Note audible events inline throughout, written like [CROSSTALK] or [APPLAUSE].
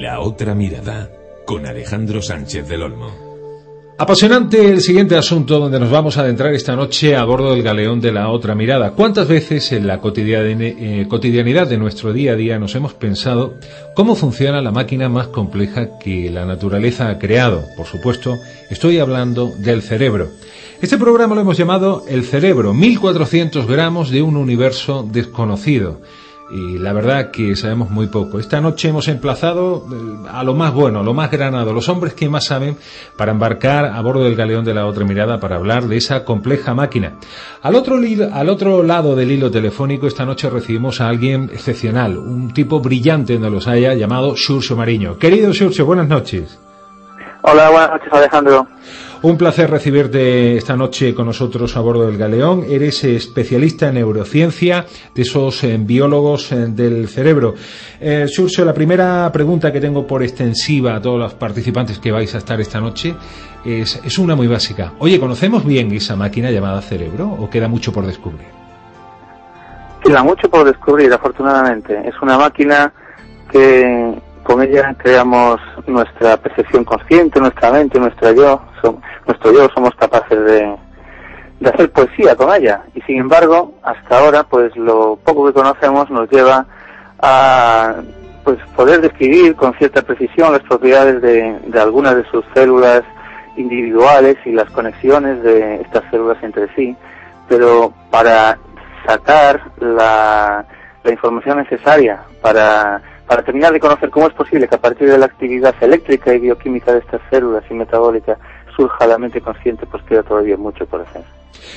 La otra mirada, con Alejandro Sánchez del Olmo. Apasionante el siguiente asunto donde nos vamos a adentrar esta noche a bordo del galeón de la otra mirada. ¿Cuántas veces en la eh, cotidianidad de nuestro día a día nos hemos pensado cómo funciona la máquina más compleja que la naturaleza ha creado? Por supuesto, estoy hablando del cerebro. Este programa lo hemos llamado El cerebro, 1400 gramos de un universo desconocido y la verdad que sabemos muy poco. Esta noche hemos emplazado eh, a lo más bueno, a lo más granado, los hombres que más saben para embarcar a bordo del galeón de la otra mirada para hablar de esa compleja máquina. Al otro, al otro lado del hilo telefónico esta noche recibimos a alguien excepcional, un tipo brillante en los haya llamado Xurxo Mariño. Querido Xurxo, buenas noches. Hola, buenas noches Alejandro. Un placer recibirte esta noche con nosotros a bordo del Galeón. Eres especialista en neurociencia, de esos eh, biólogos eh, del cerebro. Eh, Surcio, la primera pregunta que tengo por extensiva a todos los participantes que vais a estar esta noche es, es una muy básica. Oye, ¿conocemos bien esa máquina llamada cerebro o queda mucho por descubrir? Queda mucho por descubrir, afortunadamente. Es una máquina que con ella creamos nuestra percepción consciente, nuestra mente, nuestra yo, nuestro yo somos capaces de, de hacer poesía con ella. Y sin embargo, hasta ahora, pues lo poco que conocemos nos lleva a pues poder describir con cierta precisión las propiedades de, de algunas de sus células individuales y las conexiones de estas células entre sí, pero para sacar la, la información necesaria para para terminar de conocer cómo es posible que a partir de la actividad eléctrica y bioquímica de estas células y metabólica surja la mente consciente, pues queda todavía mucho por hacer.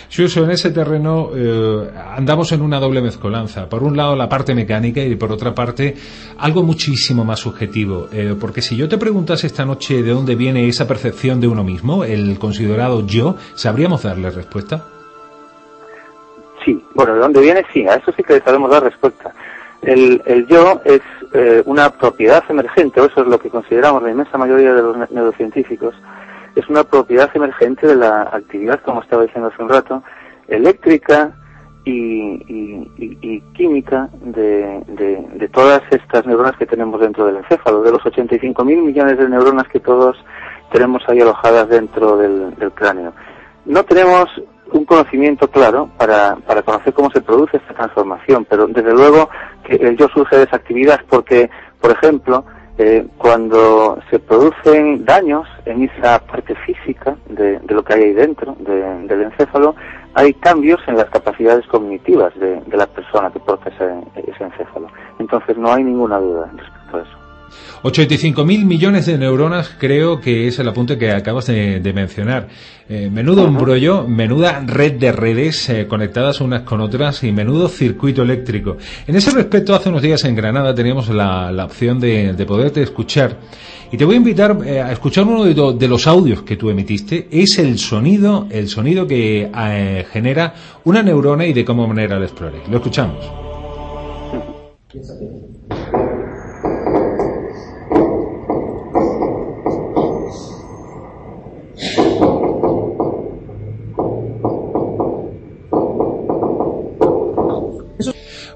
Suso, en ese terreno eh, andamos en una doble mezcolanza. Por un lado la parte mecánica y por otra parte algo muchísimo más subjetivo. Eh, porque si yo te preguntase esta noche de dónde viene esa percepción de uno mismo, el considerado yo, ¿sabríamos darle respuesta? Sí, bueno, de dónde viene, sí, a eso sí que sabemos dar respuesta. El, el yo es eh, una propiedad emergente, o eso es lo que consideramos la inmensa mayoría de los neurocientíficos, es una propiedad emergente de la actividad, como estaba diciendo hace un rato, eléctrica y, química de, de, todas estas neuronas que tenemos dentro del encéfalo, de los 85.000 millones de neuronas que todos tenemos ahí alojadas dentro del, del cráneo. No tenemos un conocimiento claro para, para conocer cómo se produce esta transformación, pero desde luego que el yo surge de esa actividad porque, por ejemplo, eh, cuando se producen daños en esa parte física de, lo que hay ahí dentro del encéfalo, hay cambios en las capacidades cognitivas de, la persona que porta ese encéfalo. Entonces no hay ninguna duda respecto a eso. 85.000 millones de neuronas creo que es el apunte que acabas de, mencionar. Eh, menudo embrollo, menuda red de redes eh, conectadas unas con otras y menudo circuito eléctrico. En ese respecto, hace unos días en Granada teníamos la, opción de, poderte escuchar y te voy a invitar eh, a escuchar uno de, los audios que tú emitiste. Es el sonido, el sonido que genera una neurona y de cómo manera la explore. Lo escuchamos. [LAUGHS]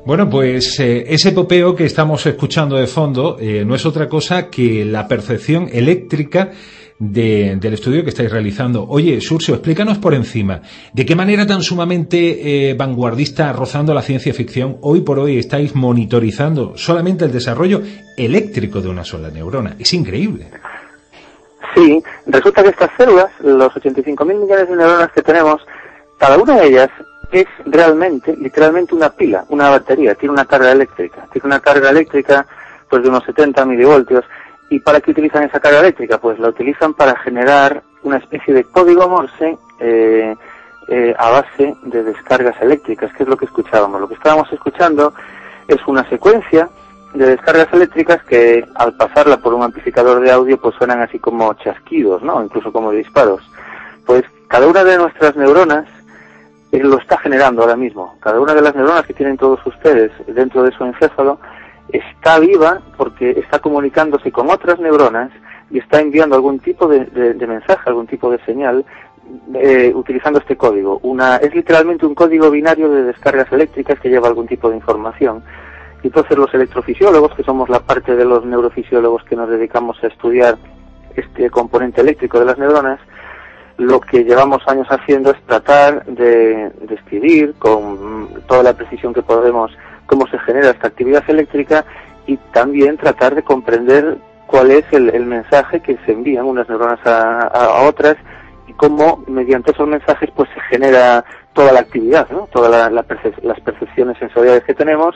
Bueno, pues eh, ese popeo que estamos escuchando de fondo eh, no es otra cosa que la percepción eléctrica del estudio que estáis realizando. Oye, Surcio, explícanos por encima, ¿de qué manera tan sumamente eh, vanguardista, rozando la ciencia ficción, hoy por hoy estáis monitorizando solamente el desarrollo eléctrico de una sola neurona? Es increíble. Sí, resulta que estas células, los 85.000 millones de neuronas que tenemos, cada una de ellas es realmente, literalmente una pila, una batería, tiene una carga eléctrica, tiene una carga eléctrica pues de unos 70 milivoltios. ¿Y para qué utilizan esa carga eléctrica? Pues la utilizan para generar una especie de código Morse eh, eh, a base de descargas eléctricas, que es lo que escuchábamos. Lo que estábamos escuchando es una secuencia de descargas eléctricas que al pasarla por un amplificador de audio pues suenan así como chasquidos, ¿no? Incluso como disparos. Pues cada una de nuestras neuronas lo está generando ahora mismo. Cada una de las neuronas que tienen todos ustedes dentro de su encéfalo está viva porque está comunicándose con otras neuronas y está enviando algún tipo de, mensaje, algún tipo de señal eh, utilizando este código. Una, es literalmente un código binario de descargas eléctricas que lleva algún tipo de información Entonces los electrofisiólogos, que somos la parte de los neurofisiólogos que nos dedicamos a estudiar este componente eléctrico de las neuronas, lo que llevamos años haciendo es tratar de describir con toda la precisión que podemos cómo se genera esta actividad eléctrica y también tratar de comprender cuál es el, mensaje que se envían unas neuronas a, otras y cómo mediante esos mensajes pues se genera toda la actividad, ¿no? todas las percepciones sensoriales que tenemos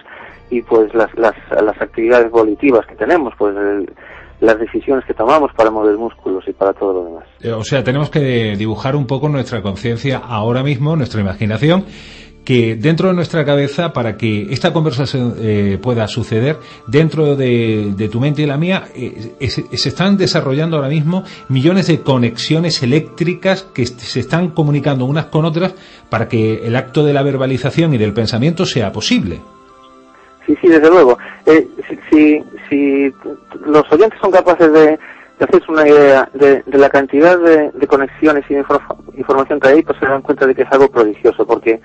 y pues las, las, las actividades volitivas que tenemos, pues las decisiones que tomamos para mover músculos y para todo lo demás. Eh, o sea, tenemos que dibujar un poco nuestra conciencia ahora mismo, nuestra imaginación, que dentro de nuestra cabeza, para que esta conversación eh, pueda suceder, dentro de, tu mente y la mía, eh, se están desarrollando ahora mismo millones de conexiones eléctricas que se están comunicando unas con otras para que el acto de la verbalización y del pensamiento sea posible. Sí, sí, desde luego. Eh, si, si, los oyentes son capaces de, hacerse una idea de, la cantidad de, conexiones y de información que hay, pues se dan cuenta de que es algo prodigioso, porque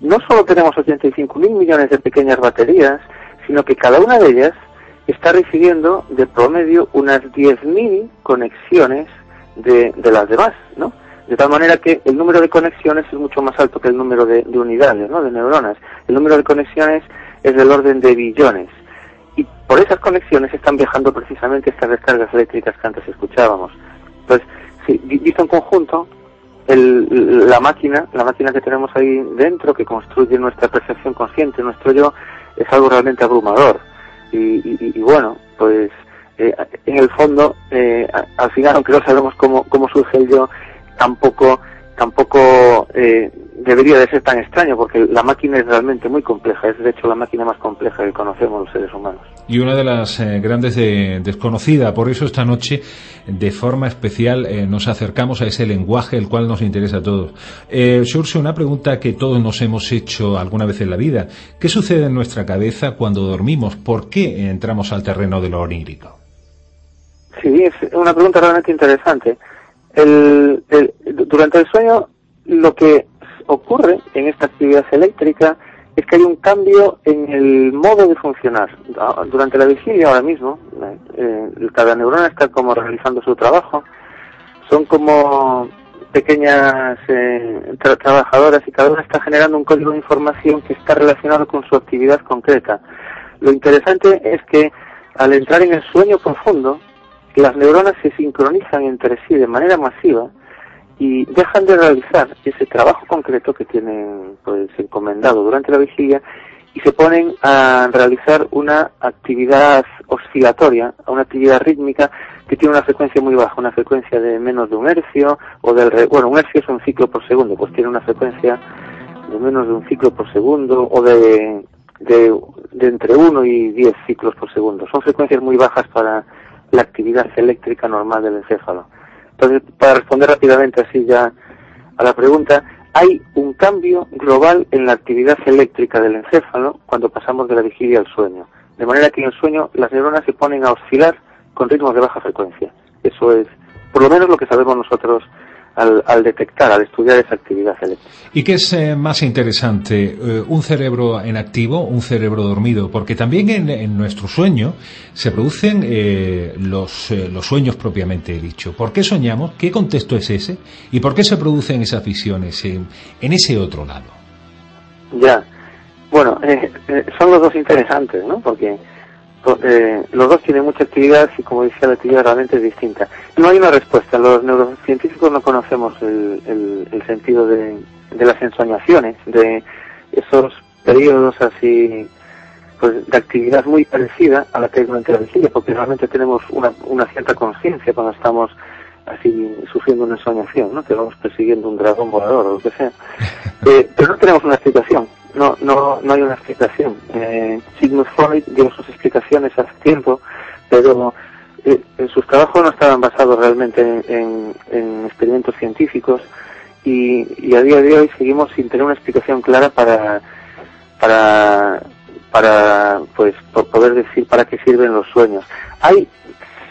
no solo tenemos 85 mil millones de pequeñas baterías, sino que cada una de ellas está recibiendo de promedio unas 10.000 conexiones de, de, las demás, ¿no? De tal manera que el número de conexiones es mucho más alto que el número de, de unidades, ¿no? De neuronas. El número de conexiones es del orden de billones. Y por esas conexiones están viajando precisamente estas descargas eléctricas que antes escuchábamos. Entonces, si, visto en conjunto, el, la máquina, la máquina que tenemos ahí dentro, que construye nuestra percepción consciente, nuestro yo, es algo realmente abrumador. Y, bueno, pues eh, en el fondo, eh, al final, aunque no sabemos cómo, cómo surge el yo, tampoco tampoco eh, debería de ser tan extraño porque la máquina es realmente muy compleja, es de hecho la máquina más compleja que conocemos los seres humanos. Y una de las eh, grandes desconocidas, por eso esta noche de forma especial eh, nos acercamos a ese lenguaje el cual nos interesa a todos. Eh, una pregunta que todos nos hemos hecho alguna vez en la vida. ¿Qué sucede en nuestra cabeza cuando dormimos? ¿Por qué entramos al terreno de lo onírico? Sí, es una pregunta realmente interesante el, durante el sueño lo que ocurre en esta actividad eléctrica es que hay un cambio en el modo de funcionar. Ah, durante la vigilia ahora mismo, eh, cada neurona está como realizando su trabajo, son como pequeñas eh, trabajadoras y cada una está generando un código de información que está relacionado con su actividad concreta. Lo interesante es que al entrar en el sueño profundo, las neuronas se sincronizan entre sí de manera masiva y dejan de realizar ese trabajo concreto que tienen pues encomendado durante la vigilia y se ponen a realizar una actividad oscilatoria, una actividad rítmica que tiene una frecuencia muy baja, una frecuencia de menos de un hercio o del bueno, un hercio es un ciclo por segundo, pues tiene una frecuencia de menos de un ciclo por segundo o de de, de entre 1 y 10 ciclos por segundo. Son frecuencias muy bajas para la actividad eléctrica normal del encéfalo. Entonces, para responder rápidamente así ya a la pregunta, hay un cambio global en la actividad eléctrica del encéfalo cuando pasamos de la vigilia al sueño. De manera que en el sueño las neuronas se ponen a oscilar con ritmos de baja frecuencia. Eso es, por lo menos, lo que sabemos nosotros al, detectar, al estudiar esa actividad eléctrica. ¿Y qué es eh, más interesante, eh, un cerebro en activo, un cerebro dormido? Porque también en, nuestro sueño se producen eh, los, los sueños propiamente dicho. ¿Por qué soñamos? ¿Qué contexto es ese? ¿Y por qué se producen esas visiones en, en ese otro lado? Ya, bueno, son los dos interesantes, ¿no? Porque eh, los dos tienen mucha actividad y como decía la actividad realmente es distinta. No hay una respuesta. Los neurocientíficos no conocemos el, el, sentido de, de, las ensoñaciones, de esos periodos así pues de actividad muy parecida a la que hay durante la vigilia, porque realmente tenemos una, una cierta conciencia cuando estamos así sufriendo una ensoñación, ¿no? que vamos persiguiendo un dragón volador o lo que sea. [LAUGHS] Eh, pero no tenemos una explicación no, no, no hay una explicación. Eh, Sigmund Freud dio sus explicaciones hace tiempo, pero eh, sus trabajos no estaban basados realmente en, experimentos científicos y, a día de hoy seguimos sin tener una explicación clara para, para, para pues, poder decir para qué sirven los sueños. Hay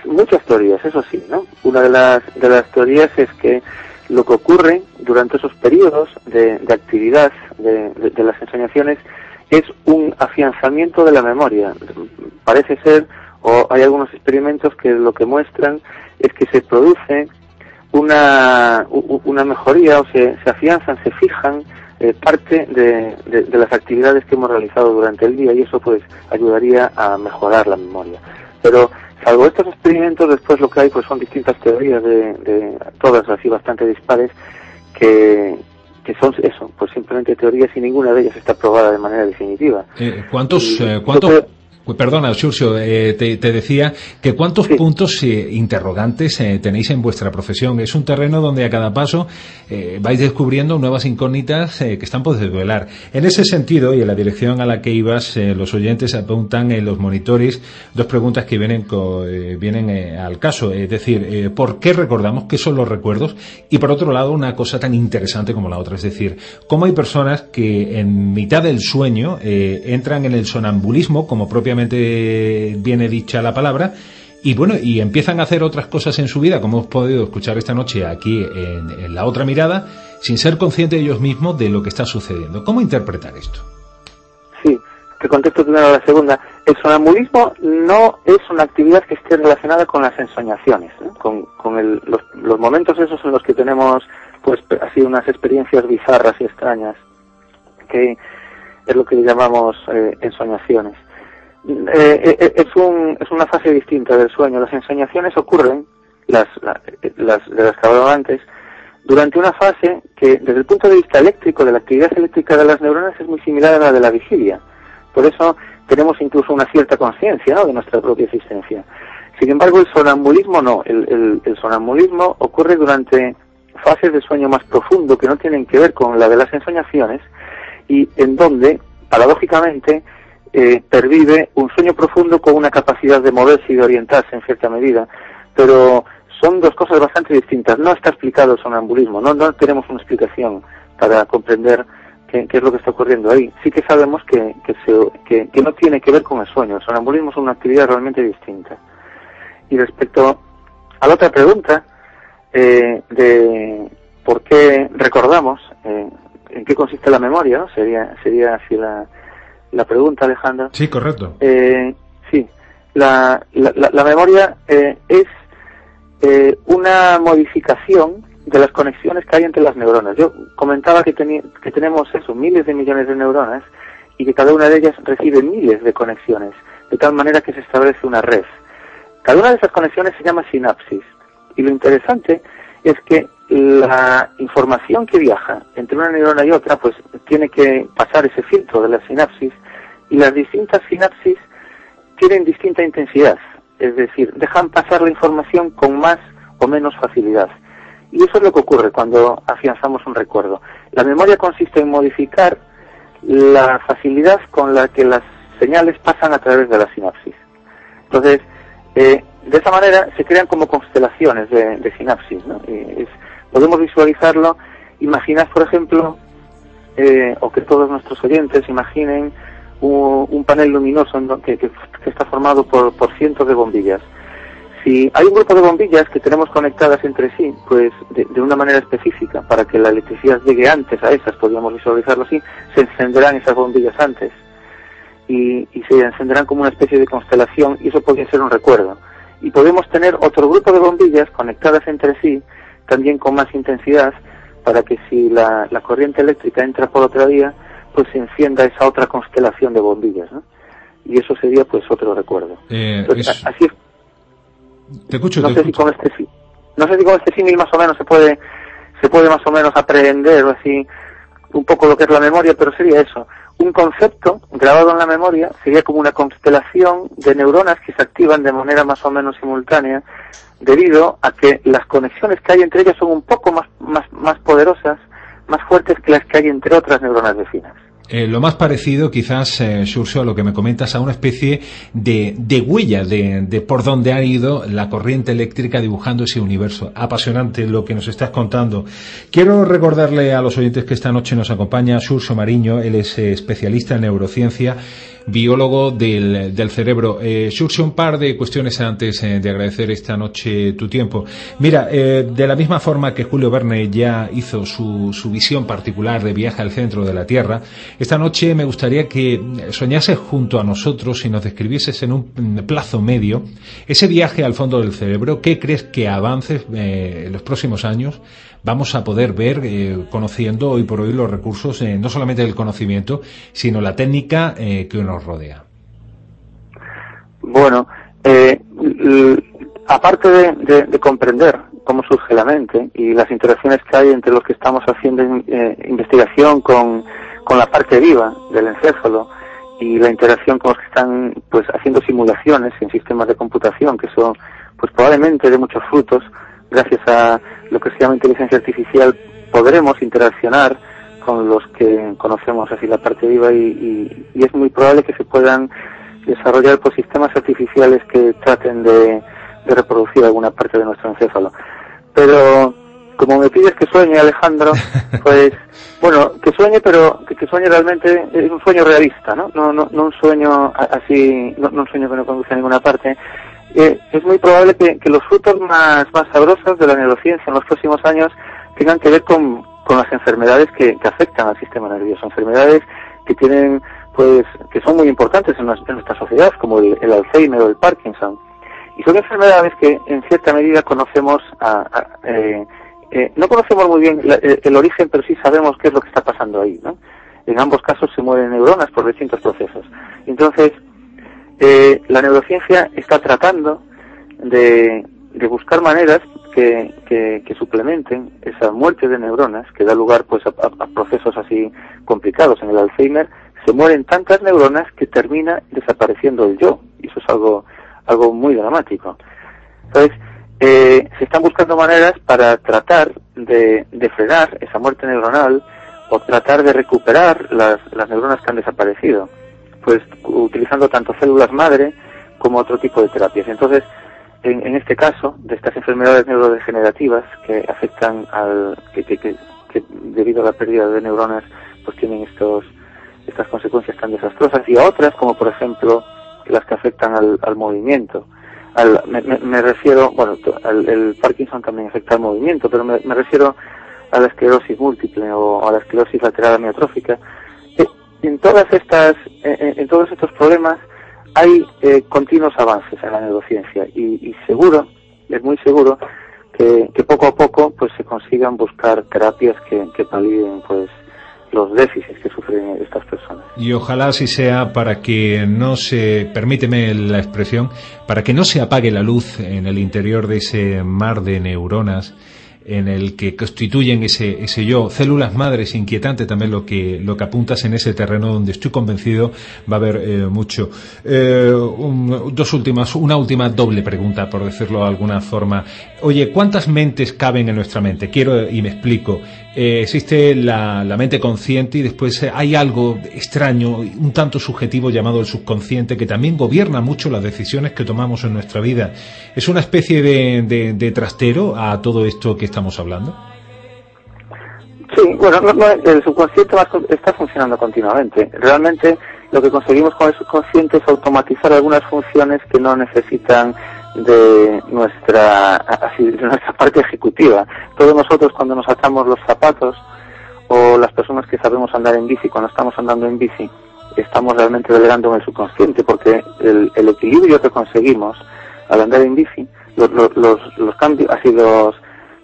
muchas teorías, eso sí, ¿no? Una de las, de las teorías es que lo que ocurre durante esos periodos de, actividad de, las enseñaciones es un afianzamiento de la memoria. Parece ser, o hay algunos experimentos que lo que muestran es que se produce una, una mejoría o se, se afianzan, se fijan eh, parte de, de, las actividades que hemos realizado durante el día y eso pues ayudaría a mejorar la memoria. Pero salvo estos experimentos, después lo que hay pues son distintas teorías de, de todas así bastante dispares que, que son eso, pues simplemente teorías y ninguna de ellas está probada de manera definitiva. Eh, ¿Cuántos, eh, cuántos, Perdona, Xurxo, eh, te, decía que cuántos puntos eh, interrogantes eh, tenéis en vuestra profesión. Es un terreno donde a cada paso vais descubriendo nuevas incógnitas que están por desvelar. En ese sentido, y en la dirección a la que ibas, los oyentes apuntan en los monitores dos preguntas que vienen, vienen al caso. Es decir, ¿por qué recordamos? ¿Qué son los recuerdos? Y por otro lado, una cosa tan interesante como la otra. Es decir, ¿cómo hay personas que en mitad del sueño entran en el sonambulismo como propiamente viene dicha la palabra, y bueno, y empiezan a hacer otras cosas en su vida, como hemos podido escuchar esta noche aquí en, la otra mirada, sin ser conscientes ellos mismos de lo que está sucediendo. ¿Cómo interpretar esto? Sí, te contesto primero la segunda. El sonambulismo no es una actividad que esté relacionada con las ensoñaciones, con, los, momentos esos en los que tenemos pues así unas experiencias bizarras y extrañas, que es lo que llamamos eh, ensoñaciones. Eh, eh, es, un, es una fase distinta del sueño. Las ensoñaciones ocurren, las, las de las que hablaba antes, durante una fase que, desde el punto de vista eléctrico, de la actividad eléctrica de las neuronas, es muy similar a la de la vigilia. Por eso tenemos incluso una cierta conciencia de nuestra propia existencia. Sin embargo, el sonambulismo no. El, el sonambulismo ocurre durante fases de sueño más profundo que no tienen que ver con la de las ensoñaciones y en donde, paradójicamente, eh, pervive un sueño profundo con una capacidad de moverse y de orientarse en cierta medida, pero son dos cosas bastante distintas. No está explicado el sonambulismo, no, no tenemos una explicación para comprender qué, es lo que está ocurriendo ahí. Sí que sabemos que, que, que, no tiene que ver con el sueño. El sonambulismo es una actividad realmente distinta. Y respecto a la otra pregunta, eh, de por qué recordamos, eh, en qué consiste la memoria, sería, sería así la, la pregunta, Alejandra. Sí, correcto. Eh, sí, la, la, memoria eh, es eh, una modificación de las conexiones que hay entre las neuronas. Yo comentaba que, que tenemos eso, miles de millones de neuronas y que cada una de ellas recibe miles de conexiones, de tal manera que se establece una red. Cada una de esas conexiones se llama sinapsis. Y lo interesante es que la información que viaja entre una neurona y otra, pues tiene que pasar ese filtro de la sinapsis y las distintas sinapsis tienen distinta intensidad, es decir, dejan pasar la información con más o menos facilidad. Y eso es lo que ocurre cuando afianzamos un recuerdo. La memoria consiste en modificar la facilidad con la que las señales pasan a través de la sinapsis. Entonces, eh, de esa manera se crean como constelaciones de, sinapsis. ¿no? es, podemos visualizarlo. Imaginad, por ejemplo, eh, o que todos nuestros oyentes imaginen un, panel luminoso que, que, está formado por, cientos de bombillas. Si hay un grupo de bombillas que tenemos conectadas entre sí, pues de, una manera específica, para que la electricidad llegue antes a esas, podríamos visualizarlo así, se encenderán esas bombillas antes y, y se encenderán como una especie de constelación y eso podría ser un recuerdo. Y podemos tener otro grupo de bombillas conectadas entre sí también con más intensidad para que si la, corriente eléctrica entra por otra vía, pues se encienda esa otra constelación de bombillas, ¿no? Y eso sería pues otro recuerdo. Eh, así es. Te escucho, no sé Si con este no sé si con este símil más o menos se puede se puede más o menos aprender o así un poco lo que es la memoria, pero sería eso. Un concepto grabado en la memoria sería como una constelación de neuronas que se activan de manera más o menos simultánea debido a que las conexiones que hay entre ellas son un poco más, más, más poderosas, más fuertes que las que hay entre otras neuronas vecinas. Eh, lo más parecido, quizás, eh, a lo que me comentas, a una especie de, de huella de, de, por donde ha ido la corriente eléctrica dibujando ese universo. Apasionante lo que nos estás contando. Quiero recordarle a los oyentes que esta noche nos acompaña Surso Mariño, él es eh, especialista en neurociencia biólogo del, del cerebro. Eh, surge un par de cuestiones antes eh, de agradecer esta noche tu tiempo. Mira, eh, de la misma forma que Julio Verne ya hizo su, su visión particular de viaje al centro de la Tierra, esta noche me gustaría que soñases junto a nosotros y nos describieses en un plazo medio ese viaje al fondo del cerebro. ¿Qué crees que avances eh, en los próximos años vamos a poder ver eh, conociendo hoy por hoy los recursos, eh, no solamente del conocimiento, sino la técnica eh, que nos rodea. Bueno, aparte de, de, comprender cómo surge la mente y las interacciones que hay entre los que estamos haciendo investigación con, con la parte viva del encéfalo y la interacción con los que están pues haciendo simulaciones en sistemas de computación que son pues probablemente de muchos frutos gracias a lo que se llama inteligencia artificial, podremos interaccionar con los que conocemos así la parte viva y, es muy probable que se puedan desarrollar pues, sistemas artificiales que traten de, reproducir alguna parte de nuestro encéfalo. Pero como me pides que sueñe Alejandro, [LAUGHS] pues bueno, que sueñe, pero que, sueñe realmente es un sueño realista, ¿no? No, no, no un sueño así, no, no un sueño que no conduce a ninguna parte, eh, es muy probable que, los frutos más, sabrosos de la neurociencia en los próximos años tengan que ver con, las enfermedades que, afectan al sistema nervioso, enfermedades que tienen, pues, que son muy importantes en, nuestra sociedad, como el, Alzheimer o el Parkinson. Y son enfermedades que, en cierta medida, conocemos eh, eh, no conocemos muy bien el, origen, pero sí sabemos qué es lo que está pasando ahí, ¿no? En ambos casos se mueren neuronas por distintos procesos. Entonces, eh, la neurociencia está tratando de, buscar maneras que, suplementen esa muerte de neuronas que da lugar pues a, procesos así complicados. En el Alzheimer se mueren tantas neuronas que termina desapareciendo el yo y eso es algo algo muy dramático. Entonces eh, se están buscando maneras para tratar de, frenar esa muerte neuronal o tratar de recuperar las neuronas que han desaparecido pues utilizando tanto células madre como otro tipo de terapias. Entonces, en, este caso, de estas enfermedades neurodegenerativas que afectan al, que, que, debido a la pérdida de neuronas, pues tienen estos, estas consecuencias tan desastrosas, y a otras, como por ejemplo las que afectan al, movimiento. Al, me, refiero, bueno, el Parkinson también afecta al movimiento, pero me, refiero a la esclerosis múltiple o a la esclerosis lateral amiotrófica, en todas estas, en, todos estos problemas hay eh, continuos avances en la neurociencia y, seguro, es muy seguro, que, poco a poco pues se consigan buscar terapias que, que palien pues los déficits que sufren estas personas. Y ojalá así sea para que no se, permíteme la expresión, para que no se apague la luz en el interior de ese mar de neuronas en el que constituyen ese, ese yo, células madres, inquietante también lo que, lo que apuntas en ese terreno donde estoy convencido va a haber eh, mucho. Eh, dos últimas, una última doble pregunta, por decirlo de alguna forma. Oye, ¿cuántas mentes caben en nuestra mente? Quiero, y me explico. Eh, existe la, mente consciente y después hay algo extraño, un tanto subjetivo llamado el subconsciente que también gobierna mucho las decisiones que tomamos en nuestra vida. Es una especie de trastero a todo esto que está estamos hablando? Sí, bueno, el subconsciente está funcionando continuamente. Realmente lo que conseguimos con el subconsciente es automatizar algunas funciones que no necesitan de nuestra, de nuestra parte ejecutiva. Todos nosotros cuando nos atamos los zapatos o las personas que sabemos andar en bici, cuando estamos andando en bici, estamos realmente delegando en el subconsciente porque el, equilibrio que conseguimos al andar en bici, los, los, los cambios, así los,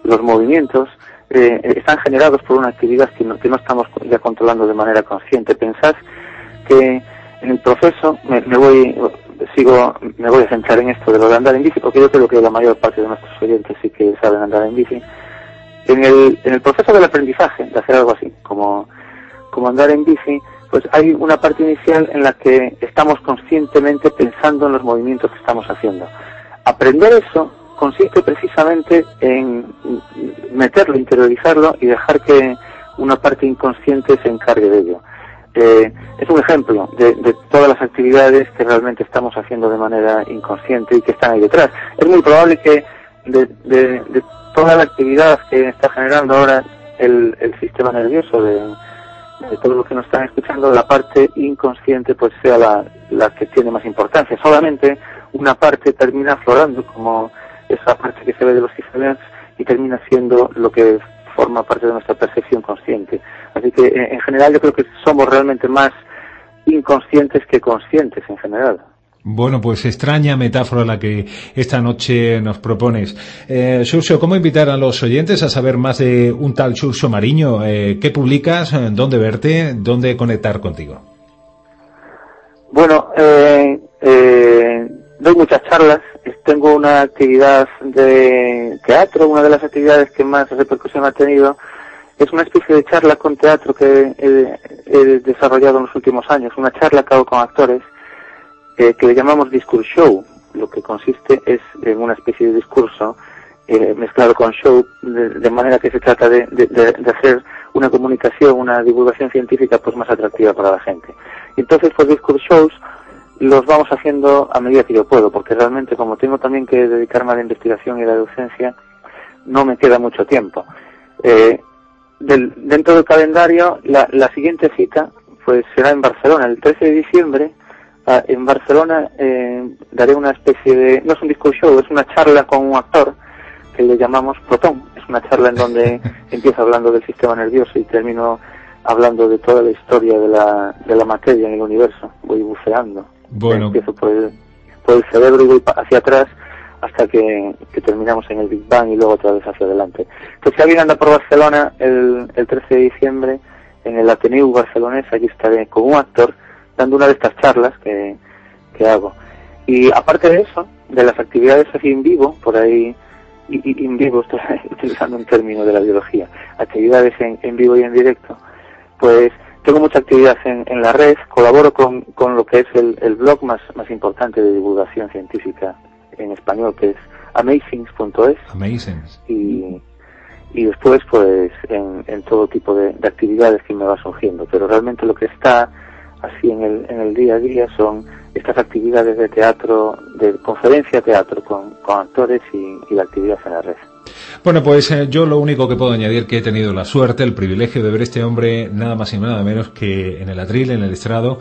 los movimientos eh, están generados por una actividad que no, que no estamos ya controlando de manera consciente. Pensad que en el proceso me, voy sigo me voy a centrar en esto de lo de andar en bici porque yo creo que la mayor parte de nuestros oyentes sí que saben andar en bici en el, en el proceso del aprendizaje de hacer algo así como como andar en bici pues hay una parte inicial en la que estamos conscientemente pensando en los movimientos que estamos haciendo aprender eso consiste precisamente en meterlo, interiorizarlo y dejar que una parte inconsciente se encargue de ello. Eh, es un ejemplo de, todas las actividades que realmente estamos haciendo de manera inconsciente y que están ahí detrás. Es muy probable que de, toda la actividad que está generando ahora el, sistema nervioso de, de todo lo que nos están escuchando, la parte inconsciente pues sea la, la que tiene más importancia. Solamente una parte termina aflorando como esa parte que se ve de los Giselens y termina siendo lo que forma parte de nuestra percepción consciente. Así que en general yo creo que somos realmente más inconscientes que conscientes en general. Bueno, pues extraña metáfora la que esta noche nos propones. Eh, ¿cómo invitar a los oyentes a saber más de un tal Xurxo Mariño? Eh, ¿Qué publicas? ¿Dónde verte? ¿Dónde conectar contigo? Bueno, eh, eh, doy muchas charlas. Una actividad de teatro, una de las actividades que más repercusión ha tenido. Es una especie de charla con teatro que he desarrollado en los últimos años, una charla que hago con actores que le llamamos discourse show. Lo que consiste es en una especie de discurso eh, mezclado con show, de, manera que se trata de, hacer una comunicación, una divulgación científica pues más atractiva para la gente. Entonces, pues discourse shows los vamos haciendo a medida que yo puedo, porque realmente como tengo también que dedicarme a la investigación y la docencia, no me queda mucho tiempo. Eh, dentro del calendario, la, la siguiente cita pues será en Barcelona el 13 de diciembre Ah, en Barcelona eh, daré una especie de, no es un disco show, es una charla con un actor que le llamamos Protón. Es una charla en donde [LAUGHS] empiezo hablando del sistema nervioso y termino hablando de toda la historia de la, de la materia en el universo. Voy buceando. Bueno. Empiezo por el, por el cerebro y voy hacia atrás hasta que, terminamos en el Big Bang y luego otra vez hacia adelante. Pues si alguien anda por Barcelona el, el 13 de diciembre, en el Ateneu barcelonés, allí estaré con un actor dando una de estas charlas que, que hago. Y aparte de eso, de las actividades así en vivo, por ahí, en vivo [LAUGHS] estoy utilizando un término de la biología, actividades en, en vivo y en directo, pues tengo mucha actividad en, en la red, colaboro con, con lo que es el, el blog más, más importante de divulgación científica en español, que es amazings.es. Amazings. Y, y después, pues, en, en todo tipo de, de actividades que me va surgiendo. Pero realmente lo que está así en el, en el día a día son estas actividades de teatro, de conferencia teatro con, con actores y, y la actividad en la red. Bueno, pues eh, yo lo único que puedo añadir que he tenido la suerte, el privilegio de ver este hombre nada más y nada menos que en el atril, en el estrado,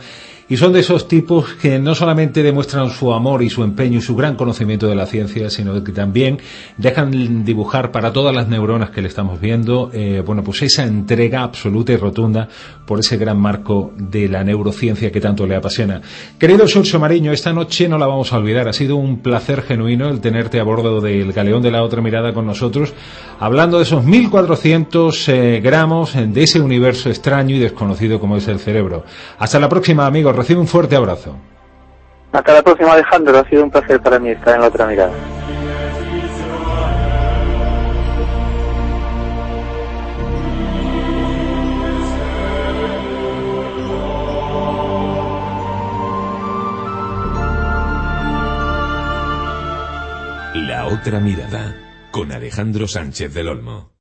y son de esos tipos que no solamente demuestran su amor y su empeño y su gran conocimiento de la ciencia, sino que también dejan dibujar para todas las neuronas que le estamos viendo, eh, bueno, pues esa entrega absoluta y rotunda por ese gran marco de la neurociencia que tanto le apasiona. Querido Surso Mariño, esta noche no la vamos a olvidar. Ha sido un placer genuino el tenerte a bordo del galeón de la otra mirada con nosotros, hablando de esos 1400 eh, gramos de ese universo extraño y desconocido como es el cerebro. Hasta la próxima, amigos recibe un fuerte abrazo. Hasta la próxima, Alejandro. Ha sido un placer para mí estar en la otra mirada. La otra mirada con Alejandro Sánchez del Olmo.